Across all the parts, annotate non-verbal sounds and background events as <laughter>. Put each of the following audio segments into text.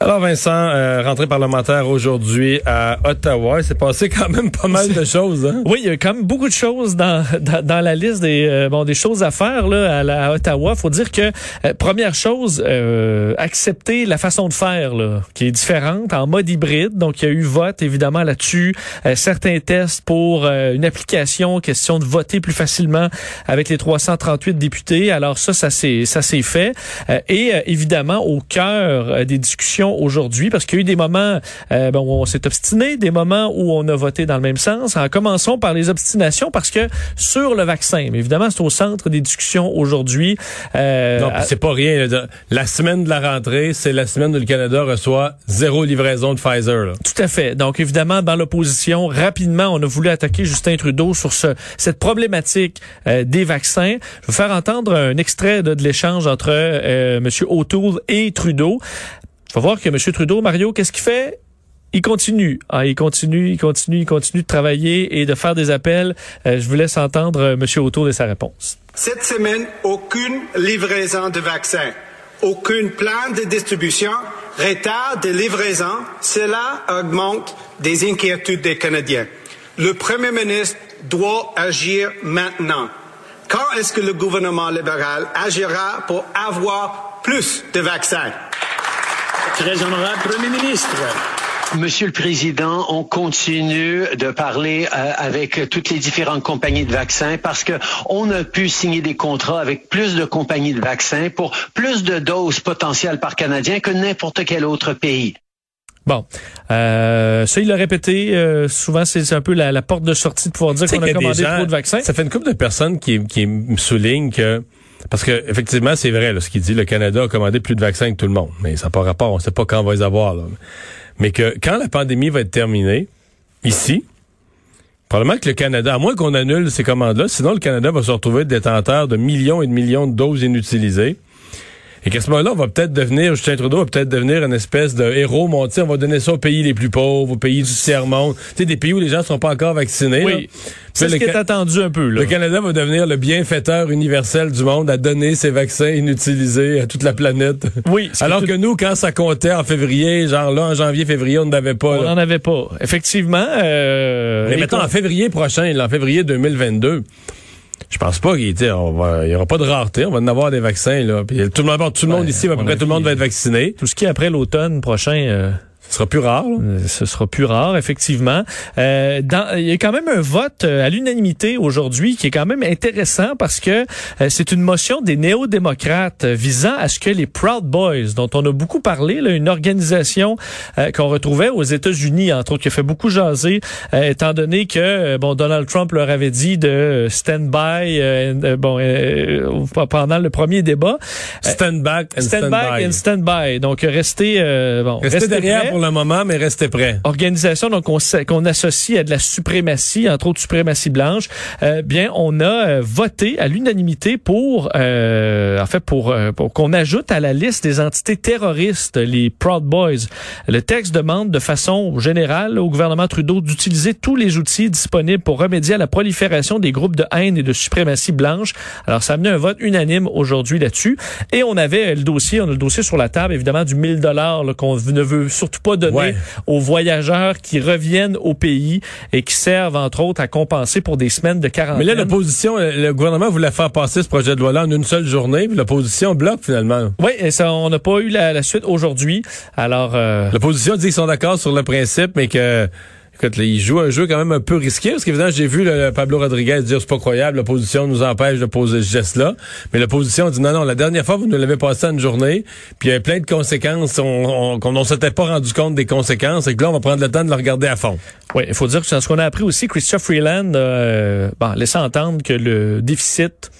Alors Vincent, euh, parlementaire aujourd'hui à Ottawa, il s'est passé quand même pas mal de choses. Hein? Oui, il y a quand même beaucoup de choses dans, dans, la liste des euh, bon des choses à faire là à, à Ottawa. Faut dire que euh, première chose, euh, accepter la façon de faire là, qui est différente en mode hybride. Donc il y a eu vote évidemment là-dessus, certains tests pour une application, question de voter plus facilement avec les 338 députés. Alors ça, ça s'est ça s'est fait et évidemment au cœur des discussions aujourd'hui parce qu'il y a eu des moments euh, où on s'est obstiné, des moments où on a voté dans le même sens. En commençons par les obstinations parce que sur le vaccin, mais évidemment, c'est au centre des discussions aujourd'hui. Euh, non, c'est pas rien. La semaine de la rentrée, c'est la semaine où le Canada reçoit zéro livraison de Pfizer. Là. Tout à fait. Donc, évidemment, dans l'opposition, rapidement, on a voulu attaquer Justin Trudeau sur ce, cette problématique euh, des vaccins. Je vais faire entendre un extrait de, de l'échange entre euh, M. O'Toole et Trudeau. Faut voir que M. Trudeau, Mario, qu'est-ce qu'il fait? il continue. Ah, il continue, il continue, il continue de travailler et de faire des appels. Euh, je vous laisse entendre euh, M. Autour de sa réponse. Cette semaine, aucune livraison de vaccins, aucun plan de distribution, retard de livraison. Cela augmente des inquiétudes des Canadiens. Le Premier ministre doit agir maintenant. Quand est-ce que le gouvernement libéral agira pour avoir plus de vaccins? Très honorable Premier ministre. Monsieur le Président, on continue de parler euh, avec toutes les différentes compagnies de vaccins parce que on a pu signer des contrats avec plus de compagnies de vaccins pour plus de doses potentielles par Canadien que n'importe quel autre pays. Bon, euh, ça il l'a répété. Euh, souvent, c'est un peu la, porte de sortie de pouvoir dire qu'on a commandé trop de vaccins. Ça fait une couple de personnes qui, qui me soulignent que parce que effectivement, c'est vrai ce qu'il dit. Le Canada a commandé plus de vaccins que tout le monde, mais ça n'a pas rapport. On ne sait pas quand on va les avoir. Mais que quand la pandémie va être terminée, ici, probablement que le Canada, à moins qu'on annule ces commandes-là, sinon le Canada va se retrouver détenteur de millions et de millions de doses inutilisées. Et qu'à ce moment-là, on va peut-être devenir, Justin Trudeau va peut-être devenir une espèce de héros monté. On va donner ça aux pays les plus pauvres, aux pays du tiers-monde. Tu sais, des pays où les gens ne sont pas encore vaccinés. Oui. C'est ce qui est attendu un peu. Là. Le Canada va devenir le bienfaiteur universel du monde à donner ses vaccins inutilisés à toute la planète. Oui. Alors que nous, quand ça comptait en février, genre là, en janvier, février, on n'avait pas. On n'en avait pas. Effectivement. Euh, Mais mettons, en février prochain, en février 2022, je pense pas qu'il y aura pas de rareté. On va en avoir des vaccins là. Puis tout le monde, tout le monde ici, à peu près tout le monde va être vacciné. Tout ce qui est après l'automne prochain. Euh, ce sera plus rare. Euh, ce sera plus rare, effectivement. Euh, dans, il y a quand même un vote euh, à l'unanimité aujourd'hui qui est quand même intéressant parce que euh, c'est une motion des néo-démocrates visant à ce que les Proud Boys, dont on a beaucoup parlé, là, une organisation qu'on retrouvait aux États-Unis, entre autres, qui a fait beaucoup jaser, étant donné que bon Donald Trump leur avait dit de stand by, bon pendant le premier débat. Stand back and stand, by. and stand by. Donc rester bon, rester, derrière pour le moment, mais restez prêts. Organisation donc qu'on associe à de la suprématie, entre autres suprématie blanche. Euh, bien, on a euh, voté à l'unanimité pour, euh, en fait, pour, euh, pour qu'on ajoute à la liste des entités terroristes les Proud Boys. Le texte demande de façon générale au gouvernement Trudeau d'utiliser tous les outils disponibles pour remédier à la prolifération des groupes de haine et de suprématie blanche. Alors, ça a amené un vote unanime aujourd'hui là-dessus. Et on avait le dossier, on a le dossier sur la table, évidemment, du 1000 dollars qu'on ne veut surtout pas donné aux voyageurs qui reviennent au pays et qui servent, entre autres, à compenser pour des semaines de quarantaine. Mais là, l'opposition, le gouvernement voulait faire passer ce projet de loi-là en une seule journée, puis l'opposition bloque finalement. Oui, et ça, on n'a pas eu la, suite aujourd'hui. Alors, euh... l'opposition dit qu'ils sont d'accord sur le principe, mais que Écoute, il joue un jeu quand même un peu risqué, parce qu'évidemment, j'ai vu Pablo Rodriguez dire c'est pas croyable, l'opposition nous empêche de poser ce geste-là. Mais l'opposition dit non, non, la dernière fois, vous nous l'avez passé en une journée, puis il y a plein de conséquences, on, qu'on ne s'était pas rendu compte des conséquences, et que là, on va prendre le temps de le regarder à fond. Oui, il faut dire que ce qu'on a appris aussi, Christophe Freeland euh, bon, laissait entendre que le déficit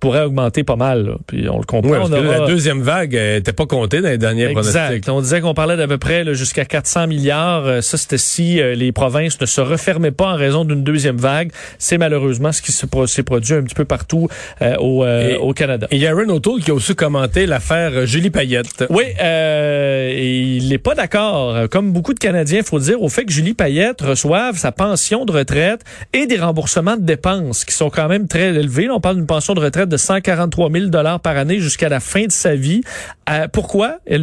pourrait augmenter pas mal. Puis on le comprend. La deuxième vague n'était pas comptée dans les derniers exact. On disait qu'on parlait d'à peu près jusqu'à 400 milliards. Euh, ça, c'était si euh, les provinces ne se refermaient pas en raison d'une deuxième vague. C'est malheureusement ce qui s'est produit un petit peu partout euh, au, Canada. Et il y a Aaron O'Toole qui a aussi commenté l'affaire Julie Payette. Oui, et il n'est pas d'accord, comme beaucoup de Canadiens, faut dire, au fait que Julie Payette reçoive sa pension de retraite et des remboursements de dépenses qui sont quand même très élevés. on parle d'une pension de retraite de 143 000 dollars par année jusqu'à la fin de sa vie. Euh, pourquoi? Elle,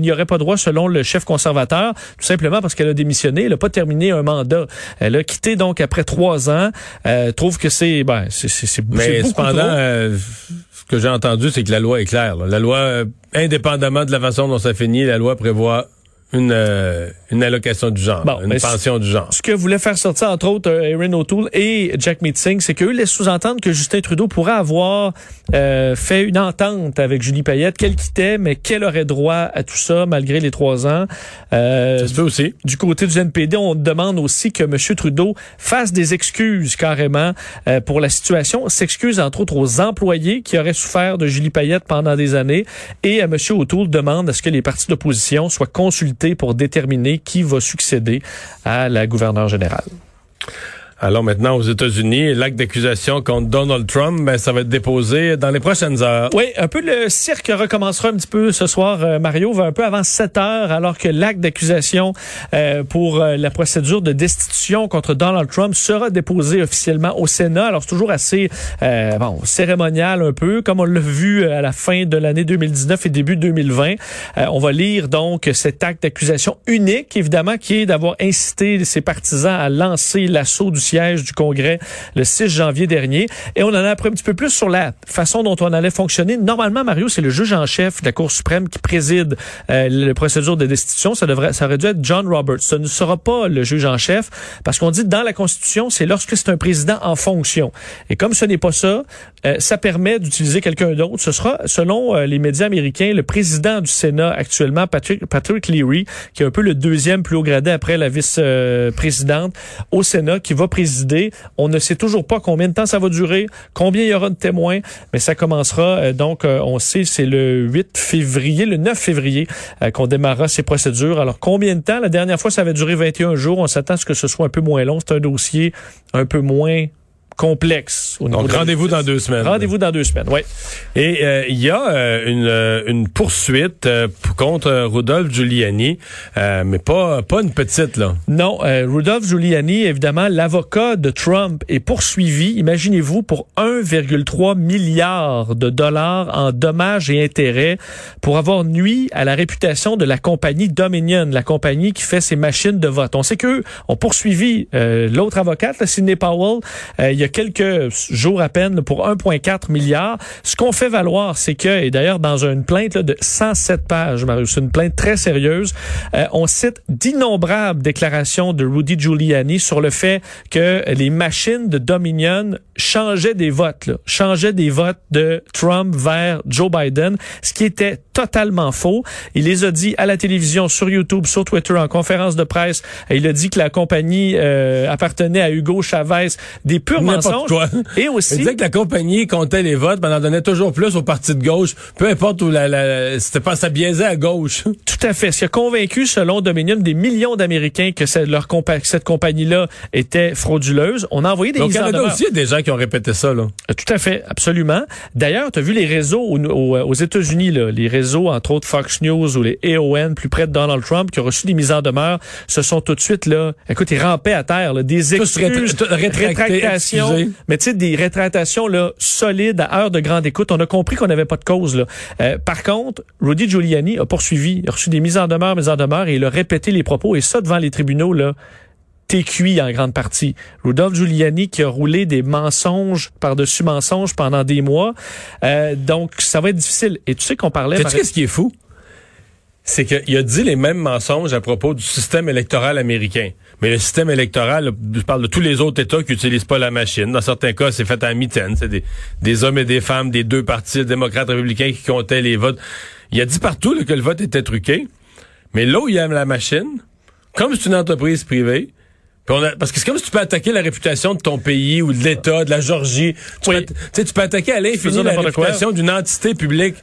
n'y aurait pas droit selon le chef conservateur Tout simplement parce qu'elle a démissionné, elle n'a pas terminé un mandat. Elle a quitté donc après trois ans. Euh, trouve que c'est ben c'est mais cependant euh, ce que j'ai entendu c'est que la loi est claire. La loi indépendamment de la façon dont ça finit, la loi prévoit une, euh, une allocation du genre, une pension du genre. Ce que voulait faire sortir, entre autres, euh, Erin O'Toole et Jack Meeting, c'est qu'eux laissent sous-entendre que Justin Trudeau pourrait avoir euh, fait une entente avec Julie Payette, qu'elle quittait, mais qu'elle aurait droit à tout ça malgré les trois ans. Euh, ça se peut aussi. Du côté du NPD, on demande aussi que M. Trudeau fasse des excuses carrément pour la situation, s'excuse entre autres aux employés qui auraient souffert de Julie Payette pendant des années, et M. O'Toole demande à ce que les partis d'opposition soient consultés pour déterminer qui va succéder à la gouverneure générale. Alors maintenant aux États-Unis, l'acte d'accusation contre Donald Trump, ben, ça va être déposé dans les prochaines heures. Oui, un peu le cirque recommencera un petit peu ce soir. Euh, Mario un peu avant 7 heures, alors que l'acte d'accusation euh, pour euh, la procédure de destitution contre Donald Trump sera déposé officiellement au Sénat. Alors c'est toujours assez bon cérémonial un peu, comme on l'a vu à la fin de l'année 2019 et début 2020. on va lire donc cet acte d'accusation unique, évidemment, qui est d'avoir incité ses partisans à lancer l'assaut du siège du Congrès le 6 janvier dernier. Et on en a appris un petit peu plus sur la façon dont on allait fonctionner. Normalement, Mario, c'est le juge en chef de la Cour suprême qui préside euh, la procédure de destitution. Ça devrait, ça aurait dû être John Roberts. Ce ne sera pas le juge en chef parce qu'on dit dans la Constitution, c'est lorsque c'est un président en fonction. Et comme ce n'est pas ça, euh, ça permet d'utiliser quelqu'un d'autre. Ce sera, selon euh, les médias américains, le président du Sénat actuellement, Patrick, Patrick Leary, qui est un peu le deuxième plus haut gradé après la vice-présidente au Sénat, qui va On ne sait toujours pas combien de temps ça va durer, combien il y aura de témoins, mais ça commencera, euh, donc, on sait, c'est le 8 février, le 9 février qu'on démarrera ces procédures. Alors, combien de temps? La dernière fois, ça avait duré 21 jours. On s'attend à ce que ce soit un peu moins long. C'est un dossier un peu moins complexe. Donc rendez-vous dans deux semaines. Rendez-vous dans deux semaines, oui. Et euh, il y a euh, une, euh, une poursuite contre Rudolph Giuliani, mais pas pas une petite là. Non, Rudolph Giuliani, évidemment, l'avocat de Trump est poursuivi. Imaginez-vous pour 1,3 milliard de dollars en dommages et intérêts pour avoir nuit à la réputation de la compagnie Dominion, la compagnie qui fait ces machines de vote. On sait que ont poursuivi l'autre avocate, Sidney Powell. il y a quelques jours à peine pour 1,4 milliard. Ce qu'on fait valoir, c'est que, et d'ailleurs dans une plainte de 107 pages, Marius, une plainte très sérieuse, euh, on cite d'innombrables déclarations de Rudy Giuliani sur le fait que les machines de Dominion changeaient des votes, là, changeaient des votes de Trump vers Joe Biden, ce qui était totalement faux. Il les a dit à la télévision, sur YouTube, sur Twitter, en conférence de presse. Il a dit que la compagnie euh, appartenait à Hugo Chavez. Des purs Quoi. Et aussi... Il disait que la compagnie comptait les votes, mais en donnait toujours plus au parti de gauche. Peu importe où la... la c'était pas ça biaisait à gauche. <laughs> Tout à fait. Ce qui a convaincu, selon Dominion, des millions d'Américains que leur compa cette compagnie-là était frauduleuse. On a envoyé des Donc, il y a aussi des gens qui ont répété ça. Là. Euh, tout à fait, absolument. D'ailleurs, tu as vu les réseaux aux, aux États-Unis, les réseaux, entre autres Fox News ou les AON, plus près de Donald Trump, qui ont reçu des mises en demeure, se sont tout de suite, là, écoute, ils rampaient à terre, là, des excuses, rétractations, mais tu sais, des rétractations là, solides à heure de grande écoute. On a compris qu'on n'avait pas de cause. Là. Euh, par contre, Rudy Giuliani a poursuivi, a reçu des mises en demeure, mises en demeure, et il a répété les propos, et ça devant les tribunaux, là, t'es cuit en grande partie. Rudolph Giuliani qui a roulé des mensonges par-dessus mensonges pendant des mois. Euh, donc, ça va être difficile. Et tu sais qu'on parlait... Tu sais ce qui est fou? C'est qu'il a dit les mêmes mensonges à propos du système électoral américain. Mais le système électoral, je parle de tous les autres États qui n'utilisent pas la machine. Dans certains cas, c'est fait à mitaine. C'est des, hommes et des femmes des deux partis, démocrates, républicains, qui comptaient les votes. Il a dit partout que le vote était truqué. Mais là où il la machine, comme c'est une entreprise privée, Puis on a- parce que c'est comme si tu peux attaquer la réputation de ton pays ou de l'État, de la Georgie. Tu, Oui. peux, tu attaquer à l'infini la réputation d'une entité publique.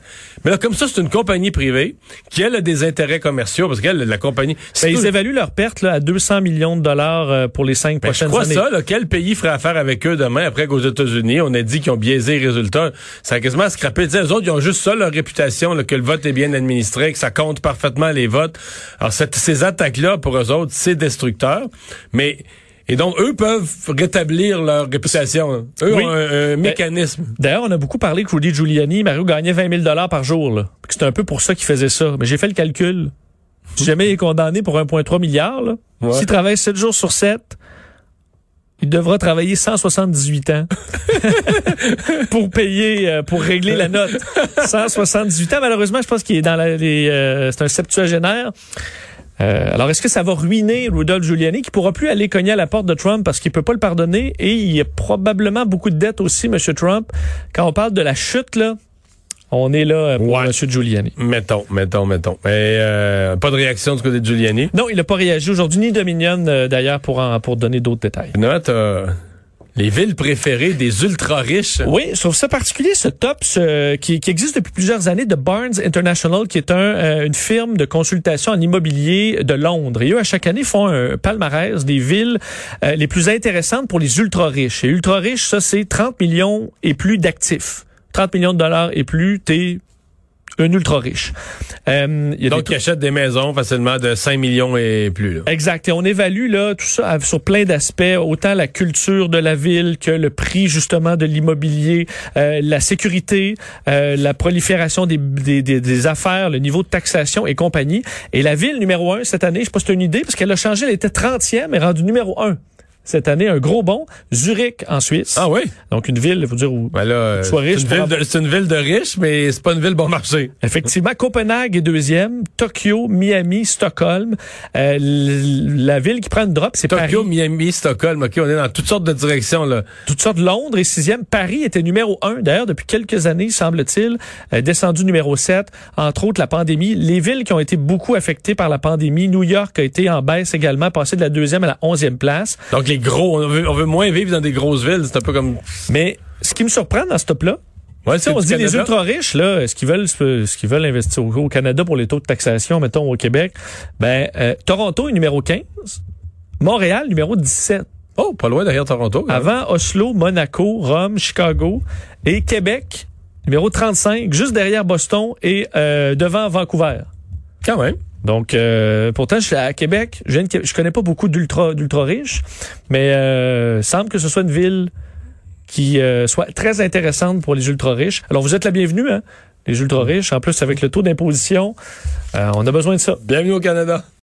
Mais là, comme ça, c'est une compagnie privée qui, elle, a des intérêts commerciaux parce qu'elle, la compagnie... Ben, ils évaluent leurs pertes là, à 200 millions de dollars euh, pour les cinq Ben, je prochaines crois années. ça, là, quel pays ferait affaire avec eux demain après qu'aux États-Unis, on a dit qu'ils ont biaisé les résultats? Ça a quasiment sais, eux autres, ils ont juste ça, leur réputation, là, que le vote est bien administré, que ça compte parfaitement les votes. Alors, cette- ces attaques-là, pour eux autres, c'est destructeur. Mais, et donc, eux peuvent rétablir leur réputation. hein. Eux Oui. ont un, un mécanisme. D'ailleurs, on a beaucoup parlé que Rudy Giuliani, Mario gagnait 20 000 dollars par jour. là. C'est un peu pour ça qu'il faisait ça. Mais j'ai fait le calcul. Si jamais il est condamné pour 1,3 milliard, Ouais. s'il travaille 7 jours sur 7, il devra travailler 178 ans <laughs> pour payer, euh, pour régler la note. 178 ans, malheureusement, je pense qu'il est dans la, les, euh, c'est un septuagénaire. Euh, alors, est-ce que ça va ruiner Rudolph Giuliani qui pourra plus aller cogner à la porte de Trump parce qu'il peut pas le pardonner? Et il y a probablement beaucoup de dettes aussi, M. Trump. Quand on parle de la chute, là, on est là euh, pour Ouais. M. Giuliani. Mettons, mettons, mettons. Mais euh, pas de réaction du côté de Giuliani? Non, il n'a pas réagi aujourd'hui, ni Dominion euh, d'ailleurs pour, en- pour donner d'autres détails. Les villes préférées des ultra-riches. Oui, trouve ça particulier, ce top ce- qui, qui existe depuis plusieurs années de Barnes International, qui est un, euh, une firme de consultation en immobilier de Londres. Et eux, à chaque année, font un palmarès des villes euh, les plus intéressantes pour les ultra-riches. Et ultra-riches, ça, c'est 30 millions et plus d'actifs. 30 millions de dollars et plus, t'es un ultra-riche. Euh, il y a Donc, des ils achètent des maisons facilement de 5 millions et plus. Là. Exact. Et on évalue là tout ça sur plein d'aspects, autant la culture de la ville que le prix justement de l'immobilier, euh, la sécurité, euh, la prolifération des, des, des, des affaires, le niveau de taxation et compagnie. Et la ville numéro un cette année, je sais pas si c'est une idée, parce qu'elle a changé, elle était 30e et rendue numéro un. Cette année, un gros bond. Zurich en Suisse. Ah oui? Donc une ville, il faut dire où. Ben là, euh, Sois riche c'est une, pour une ville de riches, mais c'est pas une ville bon marché. Effectivement, Copenhague est deuxième, Tokyo, Miami, Stockholm. Euh, la ville qui prend une drop, c'est Tokyo, Paris. Miami, Stockholm, OK, on est dans toutes sortes de directions. Là. toutes sortes. Londres est sixième. Paris était numéro un. D'ailleurs, depuis quelques années, semble-t-il, euh, descendu numéro 7. Entre autres, la pandémie. Les villes qui ont été beaucoup affectées par la pandémie. New York a été en baisse également, passé de la deuxième à la onzième place. Donc, les gros, on veut, on veut moins vivre dans des grosses villes. C'est un peu comme... Mais ce qui me surprend dans ce top-là, Ouais, on se dit les ultra riches là, est-ce qu'ils veulent, est-ce qu'ils veulent investir au, au Canada pour les taux de taxation, mettons au Québec? Ben euh, Toronto est numéro 15, Montréal numéro 17. Oh, pas loin derrière Toronto. Avant Oslo, Monaco, Rome, Chicago et Québec, numéro 35, juste derrière Boston et euh, devant Vancouver. Quand même. Donc, euh, pourtant, je suis à Québec. Je, connais pas beaucoup d'ultra d'ultra riches, mais euh, semble que ce soit une ville qui euh, soit très intéressante pour les ultra riches. Alors, vous êtes la bienvenue, hein, les ultra riches. En plus, avec le taux d'imposition, euh, on a besoin de ça. Bienvenue au Canada.